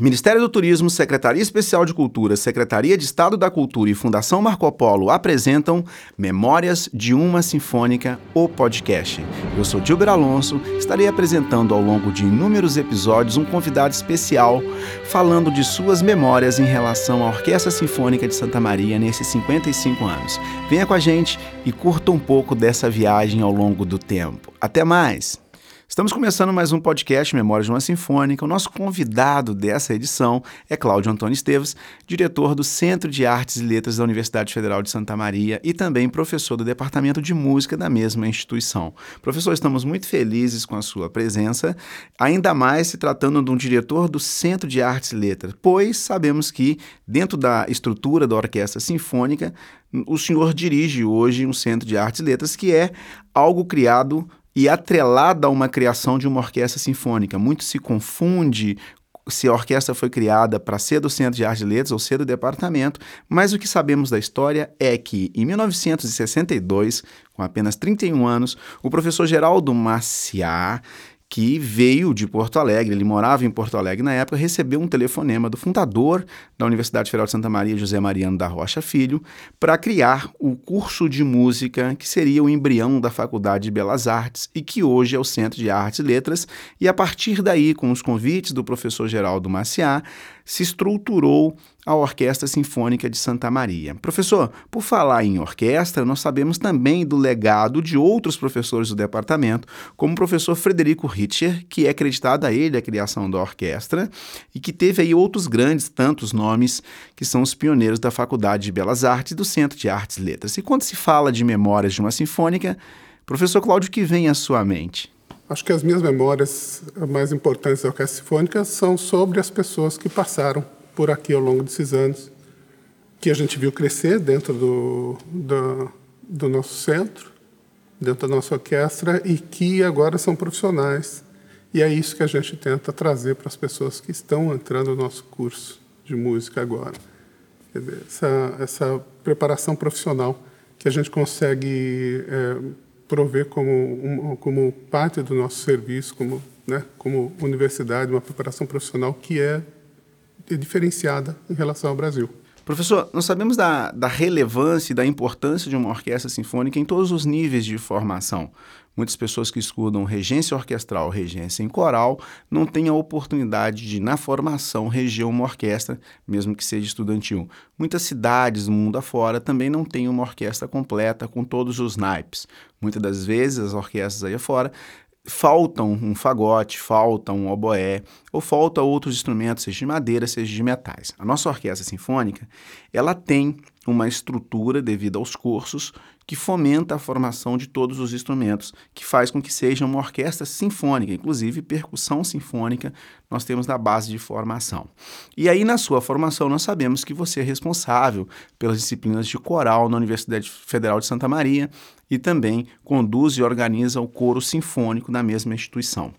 Ministério do Turismo, Secretaria Especial de Cultura, Secretaria de Estado da Cultura e Fundação Marco Polo apresentam Memórias de uma Sinfônica, o podcast. Eu sou Gilber Alonso, estarei apresentando ao longo de inúmeros episódios um convidado especial falando de suas memórias em relação à Orquestra Sinfônica de Santa Maria nesses 55 anos. Venha com a gente e curta um pouco dessa viagem ao longo do tempo. Até mais! Estamos começando mais um podcast Memórias de uma Sinfônica. O nosso convidado dessa edição é Cláudio Antônio Esteves, diretor do Centro de Artes e Letras da Universidade Federal de Santa Maria e também professor do Departamento de Música da mesma instituição. Professor, estamos muito felizes com a sua presença, ainda mais se tratando de um diretor do Centro de Artes e Letras, pois sabemos que, dentro da estrutura da Orquestra Sinfônica, o senhor dirige hoje um Centro de Artes e Letras que é algo criado e atrelada a uma criação de uma orquestra sinfônica. Muito se confunde se a orquestra foi criada para ser do Centro de Artes e Letras ou ser do departamento, mas o que sabemos da história é que, em 1962, com apenas 31 anos, o professor Geraldo Maciá que veio de Porto Alegre, ele morava em Porto Alegre na época, recebeu um telefonema do fundador da Universidade Federal de Santa Maria, José Mariano da Rocha Filho, para criar o curso de música que seria o embrião da Faculdade de Belas Artes e que hoje é o Centro de Artes e Letras, e a partir daí, com os convites do professor Geraldo Maciá, se estruturou a Orquestra Sinfônica de Santa Maria. Professor, por falar em orquestra, nós sabemos também do legado de outros professores do departamento, como o professor Frederico Ritcher, que é acreditado a ele a criação da orquestra e que teve aí outros grandes tantos nomes que são os pioneiros da Faculdade de Belas Artes e do Centro de Artes e Letras. E quando se fala de memórias de uma sinfônica, professor Cláudio, que vem à sua mente? Acho que as minhas memórias mais importantes da Orquestra Sinfônica são sobre as pessoas que passaram por aqui ao longo desses anos, que a gente viu crescer dentro do, do, do nosso centro, dentro da nossa orquestra, e que agora são profissionais. E é isso que a gente tenta trazer para as pessoas que estão entrando no nosso curso de música agora. Essa, essa preparação profissional que a gente consegue é, prover como, um, como parte do nosso serviço, como, né, como universidade, uma preparação profissional que é diferenciada em relação ao Brasil. Professor, nós sabemos da, da relevância e da importância de uma orquestra sinfônica em todos os níveis de formação. Muitas pessoas que estudam regência orquestral, regência em coral, não têm a oportunidade de, na formação, reger uma orquestra, mesmo que seja estudantil. Muitas cidades do mundo afora também não têm uma orquestra completa com todos os naipes. Muitas das vezes, as orquestras aí afora faltam um fagote, falta um oboé, ou falta outros instrumentos, seja de madeira, seja de metais. A nossa orquestra sinfônica, ela tem uma estrutura devido aos cursos que fomenta a formação de todos os instrumentos, que faz com que seja uma orquestra sinfônica, inclusive percussão sinfônica, nós temos na base de formação. E aí, na sua formação, nós sabemos que você é responsável pelas disciplinas de coral na Universidade Federal de Santa Maria e também conduz e organiza o coro sinfônico na mesma instituição.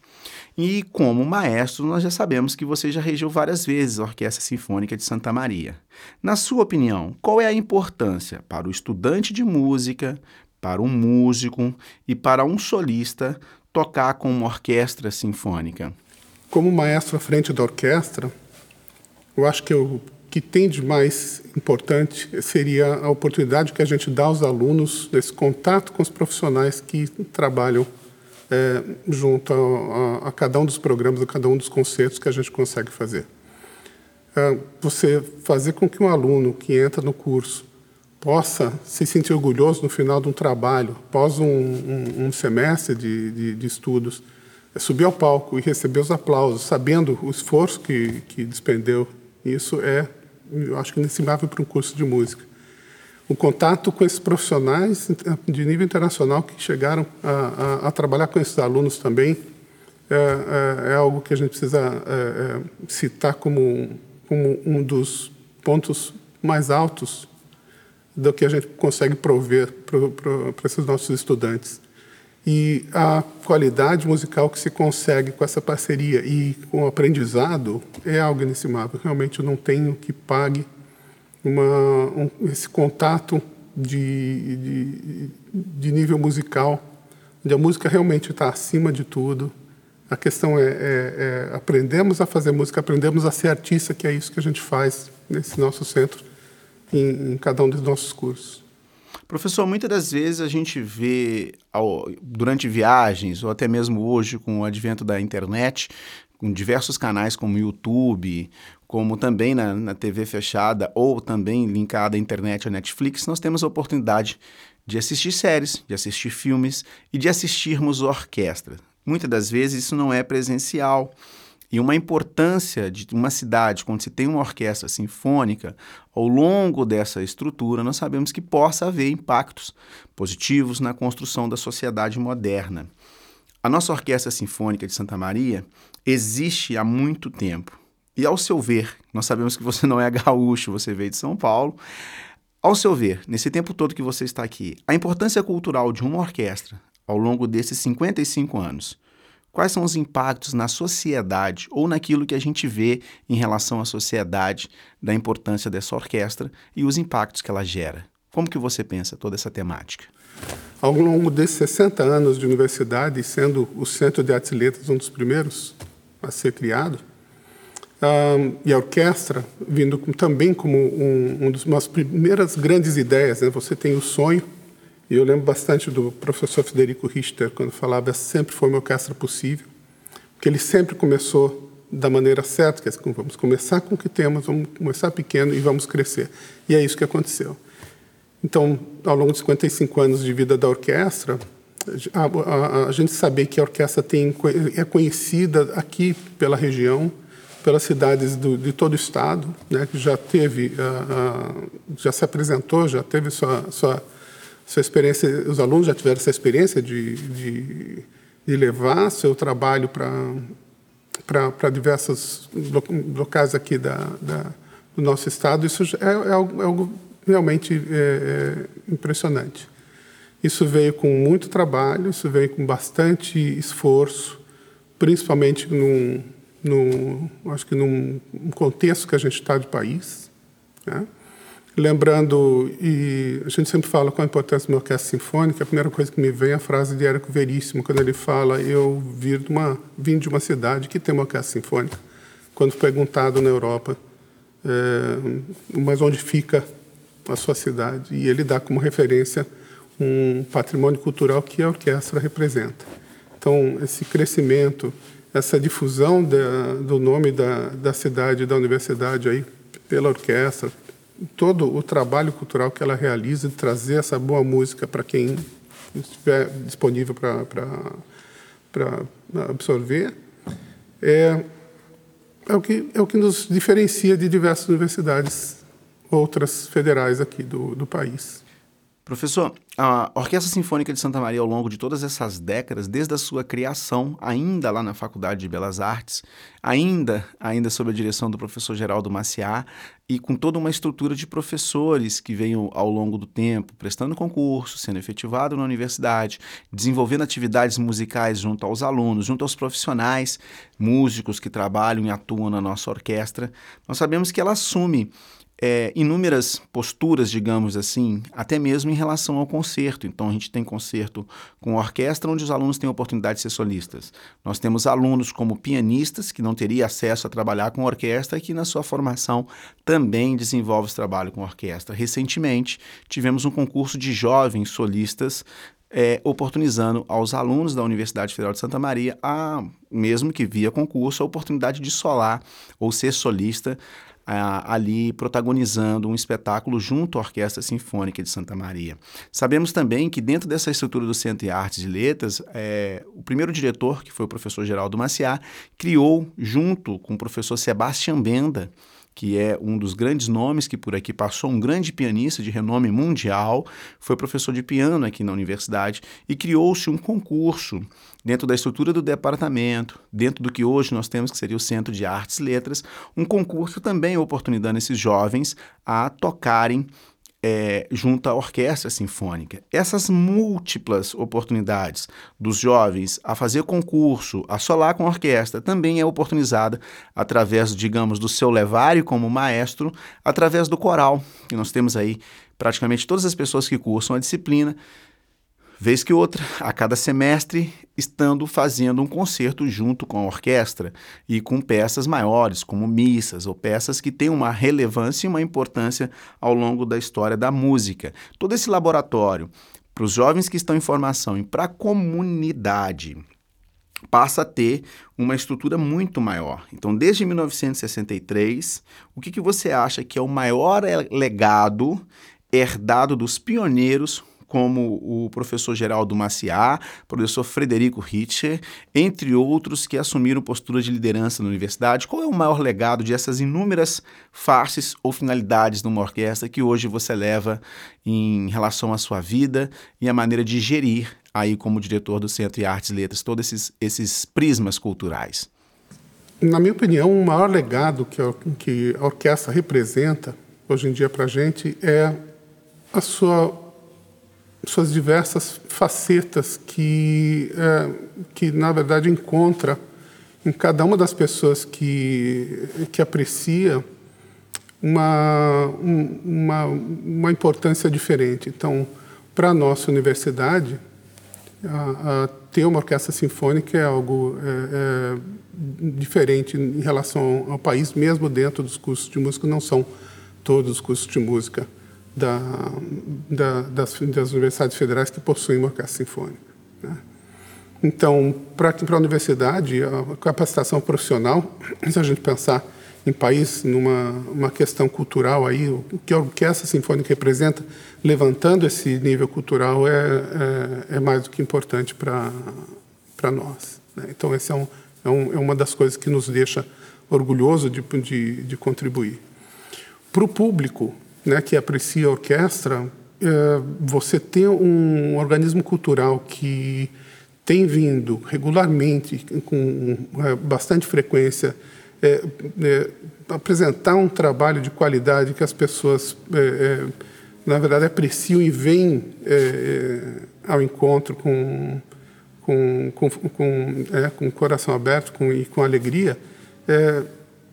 E como maestro, nós já sabemos que você já regiu várias vezes a Orquestra Sinfônica de Santa Maria. Na sua opinião, qual é a importância para o estudante de música, para um músico e para um solista tocar com uma orquestra sinfônica? Como maestro à frente da orquestra, eu acho que o que tem de mais importante seria a oportunidade que a gente dá aos alunos desse contato com os profissionais que trabalham é, junto a, a, a, cada um dos programas, a cada um dos concertos que a gente consegue fazer. É, você fazer com que um aluno que entra no curso possa se sentir orgulhoso no final de um trabalho, após um, um, um semestre de, de, de estudos, é subir ao palco e receber os aplausos, sabendo o esforço que, que despendeu, isso é, eu acho que inestimável para um curso de música o contato com esses profissionais de nível internacional que chegaram a, a, a trabalhar com esses alunos também é, é, é, algo que a gente precisa é, é citar como, como um dos pontos mais altos do que a gente consegue prover para esses nossos estudantes. E a qualidade musical que se consegue com essa parceria e com o aprendizado é algo inestimável. Realmente eu não tenho que pague uma, um, esse contato de, de, de, nível musical, onde a música realmente está acima de tudo, A questão é, é, é, aprendemos a fazer música, aprendemos a ser artista, que é isso que a gente faz nesse nosso centro, em, em cada um dos nossos cursos. Professor, muitas das vezes a gente vê ao, durante viagens, ou até mesmo hoje com o advento da internet, com diversos canais como YouTube, como também na, na TV fechada ou também linkada à internet ou Netflix, nós temos a oportunidade de assistir séries, de assistir filmes e de assistirmos orquestra. Muitas das vezes isso não é presencial. E uma importância de uma cidade, quando se tem uma orquestra sinfônica, ao longo dessa estrutura, nós sabemos que possa haver impactos positivos na construção da sociedade moderna. A nossa Orquestra Sinfônica de Santa Maria existe há muito tempo. E ao seu ver, nós sabemos que você não é gaúcho, você veio de São Paulo. Ao seu ver, nesse tempo todo que você está aqui, a importância cultural de uma orquestra ao longo desses 55 anos, quais são os impactos na sociedade ou naquilo que a gente vê em relação à sociedade da importância dessa orquestra e os impactos que ela gera? Como que você pensa toda essa temática? Ao longo desses 60 anos de universidade, sendo o Centro de Artes e Letras um dos primeiros a ser criado, um, e a orquestra vindo com, também como um, um dos umas primeiras grandes ideias. Né? Você tem o sonho, e eu lembro bastante do professor Federico Richter, quando falava sempre foi uma orquestra possível, que ele sempre começou da maneira certa, que é assim, vamos começar com o que temos, vamos começar pequeno e vamos crescer. E é isso que aconteceu. Então, ao longo de 55 anos de vida da orquestra, a, a, a gente saber que a orquestra tem, é conhecida aqui pela região, pelas cidades do, de todo o estado, né, que já teve, uh, uh, já se apresentou, já teve sua, sua, sua experiência, os alunos já tiveram essa experiência de, de, de levar seu trabalho para diversos locais aqui da, da, do nosso estado. Isso é, é, algo, é algo, realmente é, é impressionante. Isso veio com muito trabalho, isso veio com bastante esforço, principalmente num no, acho que num contexto que a gente está de país. Né? Lembrando, e a gente sempre fala com a importância de uma orquestra sinfônica, a primeira coisa que me vem é a frase de Érico Veríssimo, quando ele fala: Eu vim de uma, vim de uma cidade que tem uma orquestra sinfônica. Quando perguntado na Europa, é, mas onde fica a sua cidade? E ele dá como referência um patrimônio cultural que a orquestra representa. Então, esse crescimento essa difusão da, do nome da, da cidade, da universidade aí pela orquestra, todo o trabalho cultural que ela realiza de trazer essa boa música para quem estiver disponível para absorver, é, é, o que, é o que nos diferencia de diversas universidades outras federais aqui do, do país. Professor, a Orquestra Sinfônica de Santa Maria, ao longo de todas essas décadas, desde a sua criação, ainda lá na Faculdade de Belas Artes, ainda, ainda sob a direção do professor Geraldo Maciá, e com toda uma estrutura de professores que veio ao longo do tempo prestando concurso, sendo efetivado na universidade, desenvolvendo atividades musicais junto aos alunos, junto aos profissionais músicos que trabalham e atuam na nossa orquestra, nós sabemos que ela assume é, inúmeras posturas, digamos assim, até mesmo em relação ao concerto. Então, a gente tem concerto com orquestra, onde os alunos têm a oportunidade de ser solistas. Nós temos alunos como pianistas, que não teriam acesso a trabalhar com orquestra e que, na sua formação, também desenvolve esse trabalho com orquestra. Recentemente, tivemos um concurso de jovens solistas é, oportunizando aos alunos da Universidade Federal de Santa Maria, a, mesmo que via concurso, a oportunidade de solar ou ser solista ali protagonizando um espetáculo junto à Orquestra Sinfônica de Santa Maria. Sabemos também que dentro dessa estrutura do Centro de Artes e Letras, é, o primeiro diretor, que foi o professor Geraldo Maciá, criou, junto com o professor Sebastião Benda, que é um dos grandes nomes que por aqui passou, um grande pianista de renome mundial, foi professor de piano aqui na universidade e criou-se um concurso dentro da estrutura do departamento, dentro do que hoje nós temos que seria o Centro de Artes e Letras, um concurso também oportunizando esses jovens a tocarem é, junto à orquestra sinfônica. Essas múltiplas oportunidades dos jovens a fazer concurso, a solar com a orquestra, também é oportunizada através, digamos, do seu levário como maestro, através do coral, que nós temos aí praticamente todas as pessoas que cursam a disciplina vez que outra, a cada semestre, estando fazendo um concerto junto com a orquestra e com peças maiores, como missas ou peças que têm uma relevância e uma importância ao longo da história da música. Todo esse laboratório, para os jovens que estão em formação e para a comunidade, passa a ter uma estrutura muito maior. Então, desde 1963, o que, que você acha que é o maior legado herdado dos pioneiros como o professor Geraldo Maciá, professor Frederico Ritcher, entre outros que assumiram posturas de liderança na universidade. Qual é o maior legado de essas inúmeras faces ou finalidades numa orquestra que hoje você leva em relação à sua vida e a maneira de gerir aí como diretor do Centro de Artes e Letras todos esses, esses prismas culturais? Na minha opinião, o maior legado que a, que a orquestra representa hoje em dia para a gente é a sua suas diversas facetas que, é, que na verdade, encontra em cada uma das pessoas que, que aprecia uma, uma, uma importância diferente. Então, para a nossa universidade, a, a ter uma orquestra sinfônica é algo é, é, diferente em relação ao país, mesmo dentro dos cursos de música, não são todos os cursos de música da, da, das, das, universidades federais que possuem uma orquestra sinfônica. Né? Então, para a universidade, a capacitação profissional, se a gente pensar em país, numa uma questão cultural aí, o que a orquestra sinfônica representa, levantando esse nível cultural é, é, é mais do que importante para nós. Né? Então, essa é, um, é, um, é, uma das coisas que nos deixa orgulhoso de, de, de contribuir. Para o público, né, que aprecia a orquestra, é, você ter um organismo cultural que tem vindo regularmente, com é, bastante frequência, é, é, apresentar um trabalho de qualidade que as pessoas, é, é, na verdade, apreciam e vêm ao encontro com, com, com, com, com o coração aberto com, e com alegria,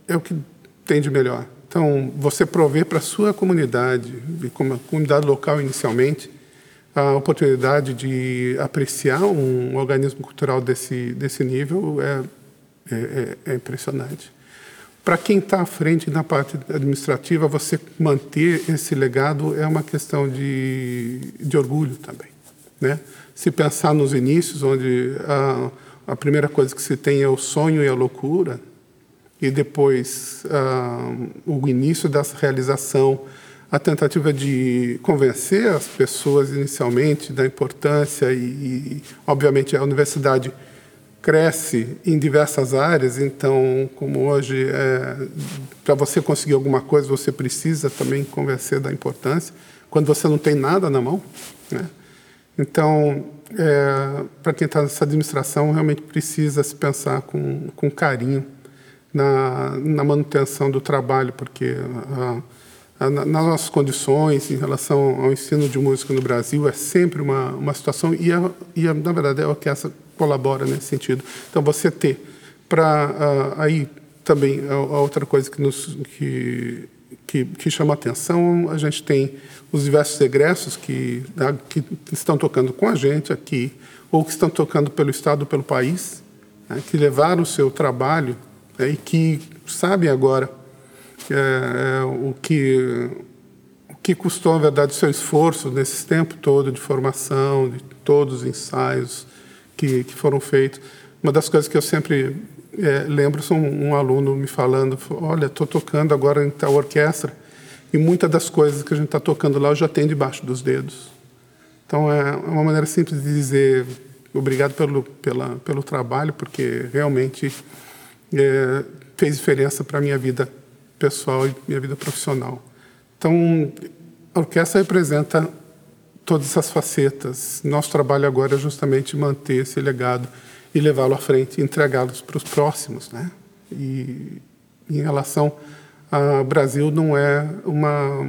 é o que tem de melhor. Então, você prover para a sua comunidade, como a comunidade local inicialmente, a oportunidade de apreciar um organismo cultural desse, desse nível é, é, é, é impressionante. Para quem está à frente na parte administrativa, você manter esse legado é uma questão de, de orgulho também. Né? Se pensar nos inícios, onde a, a primeira coisa que se tem é o sonho e a loucura, e depois uh, o início dessa realização, a tentativa de convencer as pessoas inicialmente da importância e, e obviamente, a universidade cresce em diversas áreas, então, como hoje, é, para você conseguir alguma coisa, você precisa também convencer da importância, quando você não tem nada na mão. Né? Então, é, para quem está nessa administração, realmente precisa se pensar com, com carinho na, na manutenção do trabalho, porque a, a, nas nossas condições em relação ao ensino de música no Brasil é sempre uma, uma situação, e, a, e a, na verdade é o que essa colabora nesse sentido. Então, você ter para aí também a, outra coisa que nos que, que, que, chama atenção, a gente tem os diversos egressos que, que estão tocando com a gente aqui, ou que estão tocando pelo Estado, pelo país, né, que levaram o seu trabalho né, e que sabem agora é, é, o, que, o que custou, na verdade, o seu esforço nesse tempo todo de formação, de todos os ensaios que, que foram feitos. Uma das coisas que eu sempre é, lembro são um, um aluno me falando: olha, estou tocando agora em tal orquestra e muitas das coisas que a gente está tocando lá eu já tenho debaixo dos dedos. Então é uma maneira simples de dizer obrigado pelo, pela, pelo trabalho, porque realmente é, fez diferença para a minha vida pessoal e minha vida profissional. Então, a orquestra representa todas essas facetas. Nosso trabalho agora é justamente manter esse legado e levá-lo à frente, entregá-los para os próximos, né? E em relação ao Brasil não é uma,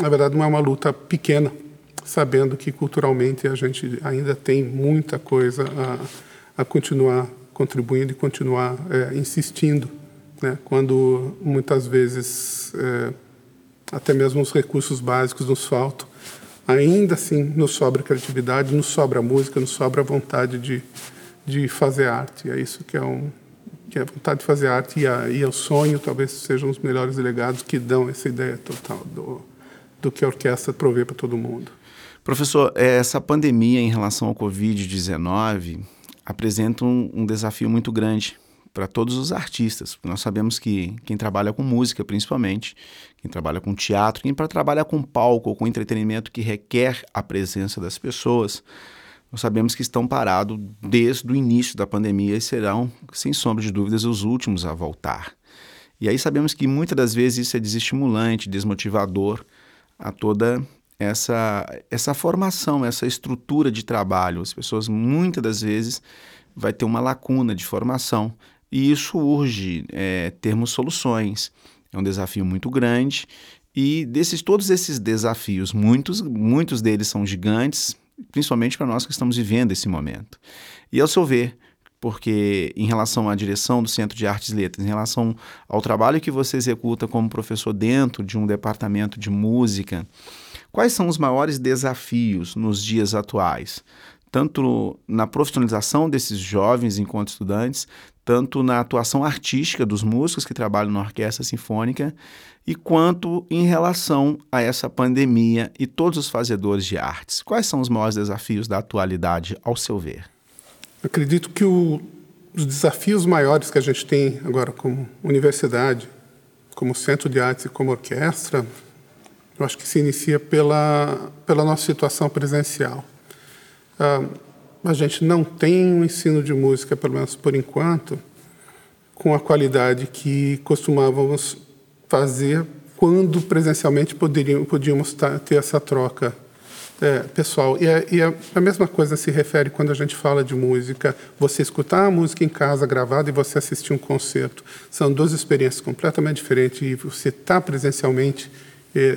na verdade, não é uma luta pequena, sabendo que culturalmente a gente ainda tem muita coisa a, a continuar contribuindo e continuar é, insistindo, né? quando muitas vezes é, até mesmo os recursos básicos nos faltam ainda assim nos sobra criatividade, nos sobra música, nos sobra vontade de, de fazer arte. É isso que é um que é a vontade de fazer arte e, a, e o sonho talvez sejam os melhores legados que dão essa ideia total do, do que a orquestra provê para todo mundo. Professor, essa pandemia em relação ao Covid-19 apresenta um, um desafio muito grande para todos os artistas. Nós sabemos que quem trabalha com música, principalmente, quem trabalha com teatro, quem trabalha com palco ou com entretenimento que requer a presença das pessoas, nós sabemos que estão parados desde o início da pandemia e serão, sem sombra de dúvidas, os últimos a voltar. E aí sabemos que muitas das vezes isso é desestimulante, desmotivador a toda essa, essa formação, essa estrutura de trabalho. As pessoas muitas das vezes vai ter uma lacuna de formação e isso urge é, termos soluções. É um desafio muito grande e desses todos esses desafios, muitos, muitos deles são gigantes, principalmente para nós que estamos vivendo esse momento. E ao seu ver, porque em relação à direção do Centro de Artes e Letras, em relação ao trabalho que você executa como professor dentro de um departamento de música, quais são os maiores desafios nos dias atuais? Tanto na profissionalização desses jovens enquanto estudantes, tanto na atuação artística dos músicos que trabalham na orquestra sinfônica, e quanto em relação a essa pandemia e todos os fazedores de artes. Quais são os maiores desafios da atualidade, ao seu ver? acredito que o, os desafios maiores que a gente tem agora como universidade, como centro de artes e como orquestra, eu acho que se inicia pela, pela nossa situação presencial. Ah, a gente não tem um ensino de música, pelo menos por enquanto, com a qualidade que costumávamos fazer quando presencialmente poderíamos, podíamos ter essa troca é, pessoal. E, é, e é a mesma coisa se refere quando a gente fala de música. Você escutar a música em casa gravada e você assistir um concerto. São duas experiências completamente diferentes. E você estar tá presencialmente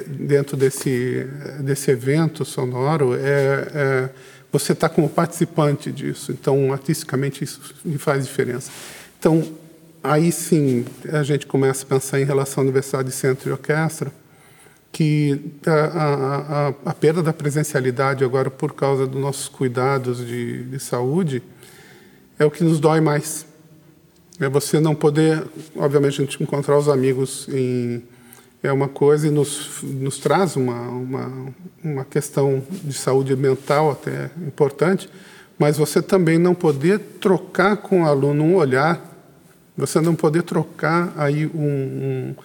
dentro desse, desse evento sonoro é, é você está como participante disso. Então, artisticamente, isso faz diferença. Então, aí sim, a gente começa a pensar em relação à Universidade de Centro e Orquestra, que a, a, a, a, perda da presencialidade agora por causa dos nossos cuidados de, de saúde é o que nos dói mais. É você não poder, obviamente, a gente encontrar os amigos em é uma coisa e nos, nos traz uma, uma, uma questão de saúde mental até importante, mas você também não poder trocar com o aluno um olhar, você não poder trocar aí um, um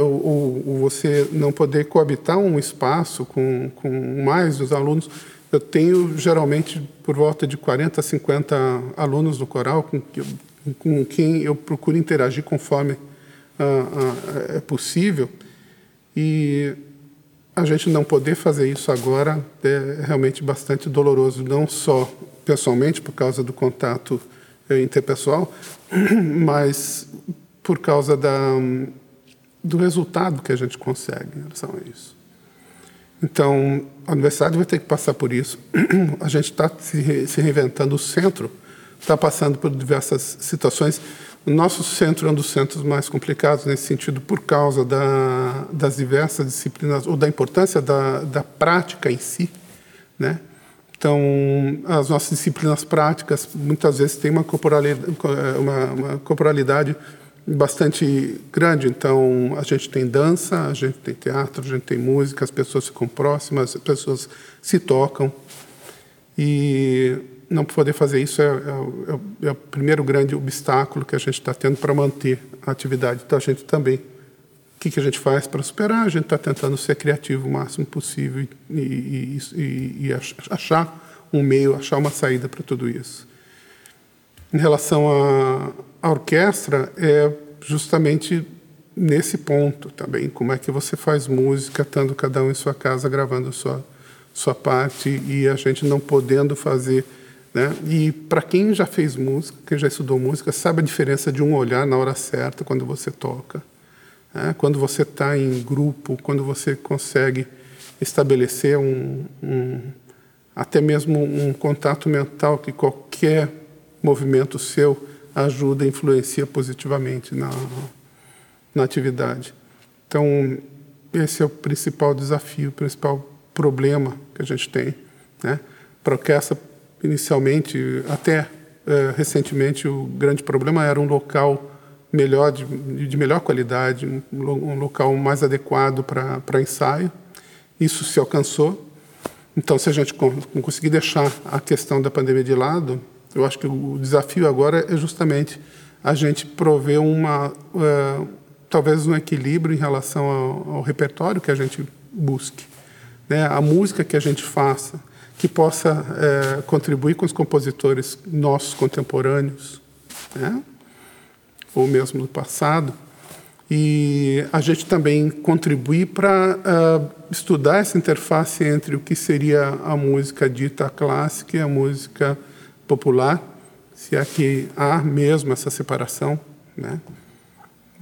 ou, você não poder coabitar um espaço com, com mais dos alunos. Eu tenho geralmente por volta de 40, 50 alunos no coral com, com quem eu procuro interagir conforme é possível e a gente não poder fazer isso agora é realmente bastante doloroso, não só pessoalmente por causa do contato é, interpessoal, mas por causa da, do resultado que a gente consegue em relação a isso. Então, a universidade vai ter que passar por isso. A gente está se reinventando, o centro está passando por diversas situações o nosso centro é um dos centros mais complicados nesse sentido por causa da, das diversas disciplinas ou da importância da, da prática em si, né? Então, as nossas disciplinas práticas muitas vezes têm uma corporalidade, uma, uma corporalidade bastante grande. Então, a gente tem dança, a gente tem teatro, a gente tem música, as pessoas ficam próximas, as pessoas se tocam. E não poder fazer isso é, é, é, é, o primeiro grande obstáculo que a gente está tendo para manter a atividade. Então, a gente também, o que, que a gente faz para superar? A gente está tentando ser criativo o máximo possível e, e, e, e achar um meio, achar uma saída para tudo isso. Em relação à, orquestra, é justamente nesse ponto também, como é que você faz música, estando cada um em sua casa gravando sua sua parte e a gente não podendo fazer né? E para quem já fez música, quem já estudou música, sabe a diferença de um olhar na hora certa quando você toca. Né? Quando você está em grupo, quando você consegue estabelecer um, um, até mesmo um contato mental que qualquer movimento seu ajuda, influencia positivamente na, na atividade. Então, esse é o principal desafio, o principal problema que a gente tem. Né? Para a orquestra, inicialmente, até é, recentemente, o grande problema era um local melhor, de, de melhor qualidade, um, local mais adequado para ensaio. Isso se alcançou. Então, se a gente conseguir deixar a questão da pandemia de lado, eu acho que o desafio agora é justamente a gente prover uma, uh, talvez um equilíbrio em relação ao, ao, repertório que a gente busque, né? A música que a gente faça, que possa uh, contribuir com os compositores nossos contemporâneos, né? Ou mesmo do passado, e a gente também contribuir para uh, estudar essa interface entre o que seria a música dita clássica e a música popular, se é que há mesmo essa separação, né?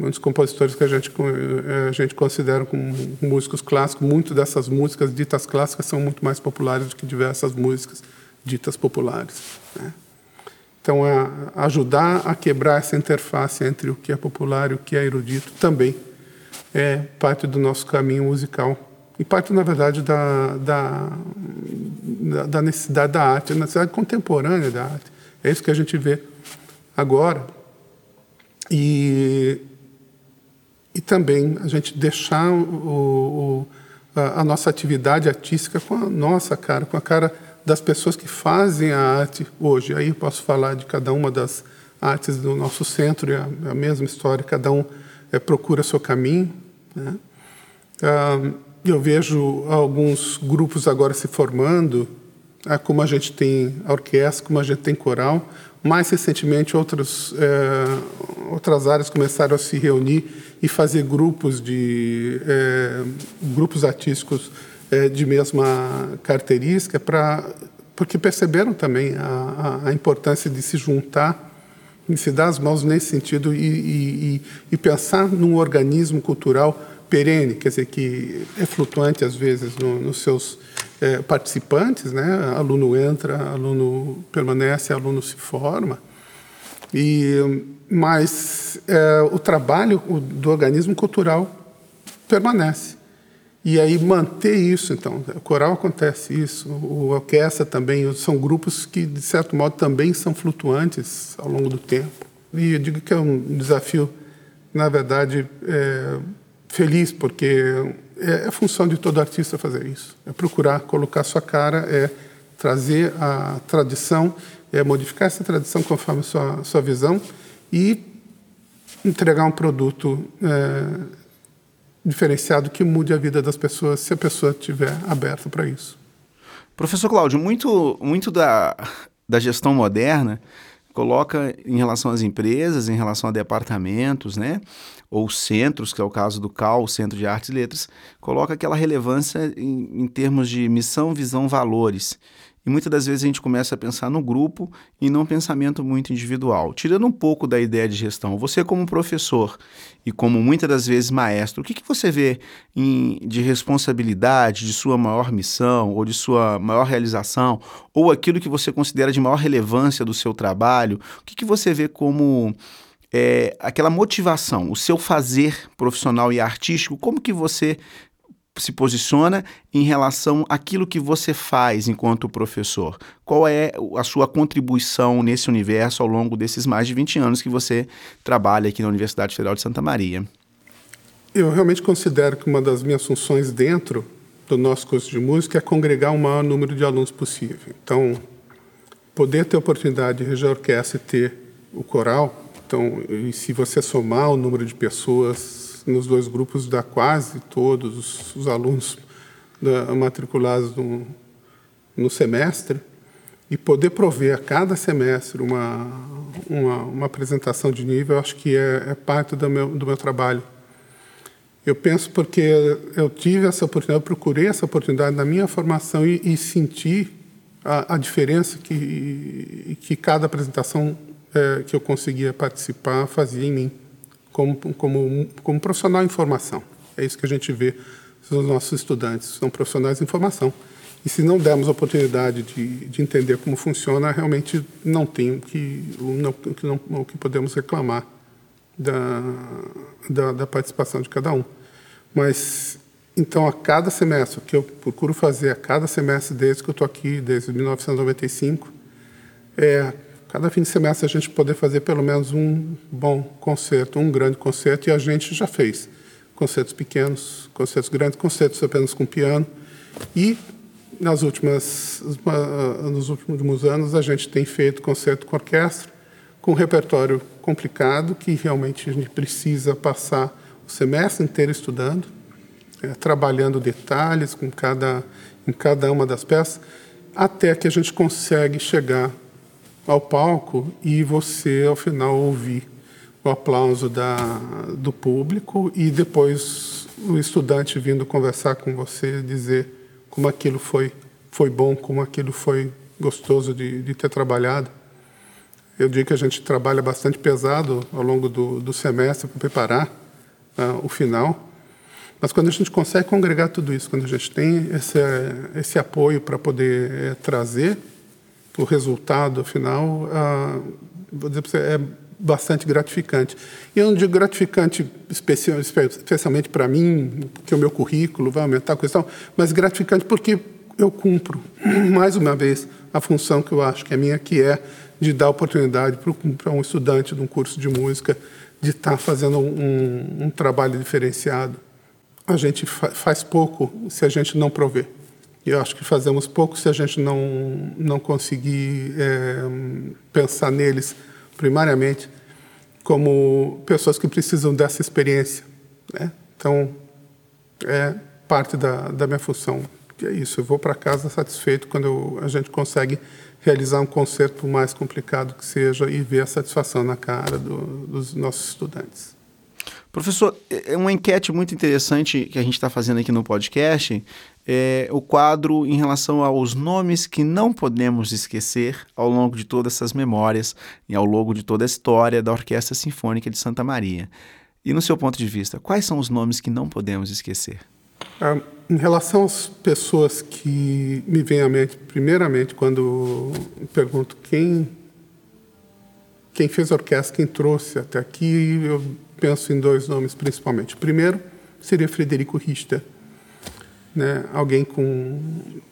Muitos compositores que a gente eh, a gente considera como músicos clássicos, muito dessas músicas ditas clássicas são muito mais populares do que diversas músicas ditas populares. Né? Então, ajudar a quebrar essa interface entre o que é popular e o que é erudito também é parte do nosso caminho musical e parte, na verdade, da, da, da necessidade da arte, da necessidade contemporânea da arte. É isso que a gente vê agora. E, e também a gente deixar o, o, a, a nossa atividade artística com a nossa cara, com a cara das pessoas que fazem a arte hoje. Aí eu posso falar de cada uma das artes do nosso centro, é a, a mesma história, cada um é, procura seu caminho. Né? Ah, eu vejo alguns grupos agora se formando, ah, como a gente tem orquestra, como a gente tem coral. Mais recentemente, outros, é, outras áreas começaram a se reunir e fazer grupos de é, grupos artísticos é, de mesma característica, pra, porque perceberam também a, a, importância de se juntar, de se dar as mãos nesse sentido e, e, e pensar num organismo cultural perene, quer dizer, que é flutuante às vezes no, nos seus é, participantes, né? Aluno entra, aluno permanece, aluno se forma. E mas é, o trabalho do organismo cultural permanece. E aí manter isso, então, o coral acontece isso, o orquestra também, são grupos que de certo modo também são flutuantes ao longo do tempo. E eu digo que é um desafio, na verdade, é, feliz, porque é, é função de todo artista fazer isso, é procurar colocar sua cara, é trazer a tradição, é modificar essa tradição conforme a sua, sua visão e entregar um produto é, diferenciado que mude a vida das pessoas se a pessoa estiver aberta para isso. Professor Cláudio, muito, muito da, da gestão moderna coloca em relação às empresas, em relação a departamentos, né, ou centros, que é o caso do CAL, Centro de Artes e Letras, coloca aquela relevância em, em termos de missão, visão, valores. E muitas das vezes a gente começa a pensar no grupo e não um pensamento muito individual. Tirando um pouco da ideia de gestão, você como professor e como muitas das vezes maestro, o que, que você vê em, de responsabilidade, de sua maior missão ou de sua maior realização, ou aquilo que você considera de maior relevância do seu trabalho? O que, que você vê como é, aquela motivação, o seu fazer profissional e artístico, como que você se posiciona em relação àquilo que você faz enquanto professor? Qual é a sua contribuição nesse universo ao longo desses mais de 20 anos que você trabalha aqui na Universidade Federal de Santa Maria? Eu realmente considero que uma das minhas funções dentro do nosso curso de música é congregar o maior número de alunos possível. Então, poder ter a oportunidade de reger a orquestra e ter o coral, então, e se você somar o número de pessoas nos dois grupos dá quase todos os, os alunos da, matriculados no, no, semestre e poder prover a cada semestre uma, uma, uma apresentação de nível, acho que é, é, parte do meu, do meu trabalho. Eu penso porque eu tive essa oportunidade, procurei essa oportunidade na minha formação e, e senti a, a, diferença que, que cada apresentação é, que eu conseguia participar fazia em mim como, como, como profissional em formação. É isso que a gente vê nos nossos estudantes, são profissionais em formação. E se não dermos a oportunidade de, de entender como funciona, realmente não tem o que, não, que, não, o que podemos reclamar da, da, da participação de cada um. Mas Então, a cada semestre, o que eu procuro fazer a cada semestre desde que eu estou aqui, desde 1995, é cada fim de semestre a gente poder fazer pelo menos um bom concerto, um grande concerto, e a gente já fez concertos pequenos, concertos grandes, concertos apenas com piano, e nas últimas, nos últimos anos a gente tem feito concerto com orquestra, com um repertório complicado, que realmente a gente precisa passar o semestre inteiro estudando, é, trabalhando detalhes com cada, em cada uma das peças, até que a gente consegue chegar ao palco e você, ao final, ouvir o aplauso da, do público e depois o estudante vindo conversar com você, dizer como aquilo foi, foi bom, como aquilo foi gostoso de, de ter trabalhado. Eu digo que a gente trabalha bastante pesado ao longo do, do semestre para preparar uh, o final, mas quando a gente consegue congregar tudo isso, quando a gente tem esse, esse apoio para poder é, trazer o resultado final, ah, vou dizer para você, é bastante gratificante. E eu não digo gratificante especial, especialmente para mim, porque o meu currículo vai aumentar a questão, mas gratificante porque eu cumpro, mais uma vez, a função que eu acho que é minha, que é de dar oportunidade para um estudante de um curso de música de estar tá fazendo um, um, trabalho diferenciado. A gente fa faz pouco se a gente não prover. Eu acho que fazemos pouco se a gente não, não conseguir é, pensar neles primariamente como pessoas que precisam dessa experiência. Né? Então, é parte da, da minha função. Que é isso, eu vou para casa satisfeito quando eu, a gente consegue realizar um concerto mais complicado que seja e ver a satisfação na cara do, dos nossos estudantes. Professor, é uma enquete muito interessante que a gente está fazendo aqui no podcast é o quadro em relação aos nomes que não podemos esquecer ao longo de todas essas memórias e ao longo de toda a história da Orquestra Sinfônica de Santa Maria. E no seu ponto de vista, quais são os nomes que não podemos esquecer? Ah, em relação às pessoas que me vêm à mente, primeiramente, quando pergunto quem quem fez a orquestra, quem trouxe até aqui, eu penso em dois nomes principalmente. O primeiro seria Frederico Richter, né? alguém com,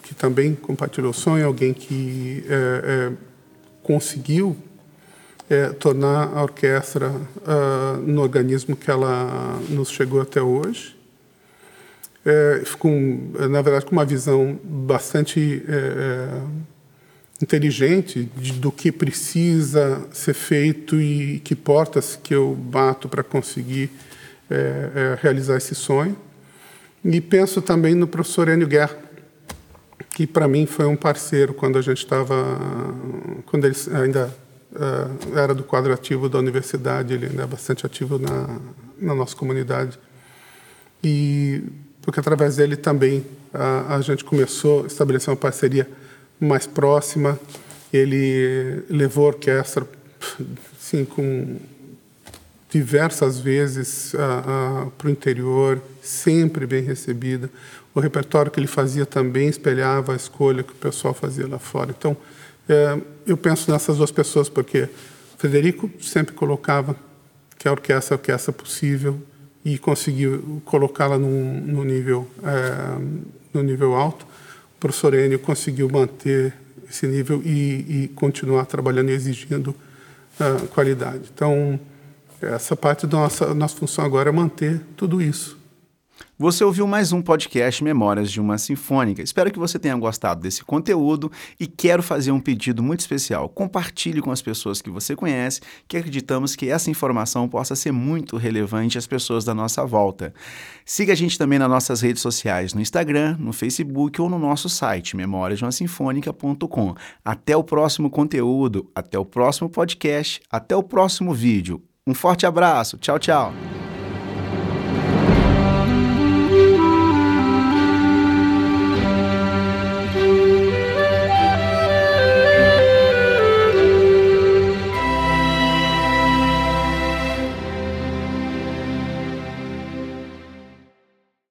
que também compartilhou o sonho, alguém que é, é, conseguiu é, tornar a orquestra uh, no organismo que ela nos chegou até hoje. É, com, na verdade, com uma visão bastante é, é, inteligente de, do que precisa ser feito e que portas que eu bato para conseguir realizar esse sonho. E penso também no professor Enio Guerra, que para mim foi um parceiro quando a gente estava, quando ele ainda uh, era do quadro ativo da universidade, ele ainda é bastante ativo na, na nossa comunidade. E porque através dele também a, a gente começou a estabelecer uma parceria mais próxima. Ele levou a orquestra, assim, com diversas vezes para o interior, sempre bem recebida. O repertório que ele fazia também espelhava a escolha que o pessoal fazia lá fora. Então, é, eu penso nessas duas pessoas porque Frederico sempre colocava que a orquestra é a orquestra possível e conseguiu colocá-la no, nível é, no nível alto. Professor Enio conseguiu manter esse nível e, e continuar trabalhando e exigindo uh, qualidade. Então, essa parte da nossa, nossa função agora é manter tudo isso. Você ouviu mais um podcast Memórias de uma Sinfônica. Espero que você tenha gostado desse conteúdo e quero fazer um pedido muito especial. Compartilhe com as pessoas que você conhece, que acreditamos que essa informação possa ser muito relevante às pessoas da nossa volta. Siga a gente também nas nossas redes sociais, no Instagram, no Facebook ou no nosso site, memoriasdeumasinfônica.com. Até o próximo conteúdo, até o próximo podcast, até o próximo vídeo. Um forte abraço. Tchau, tchau.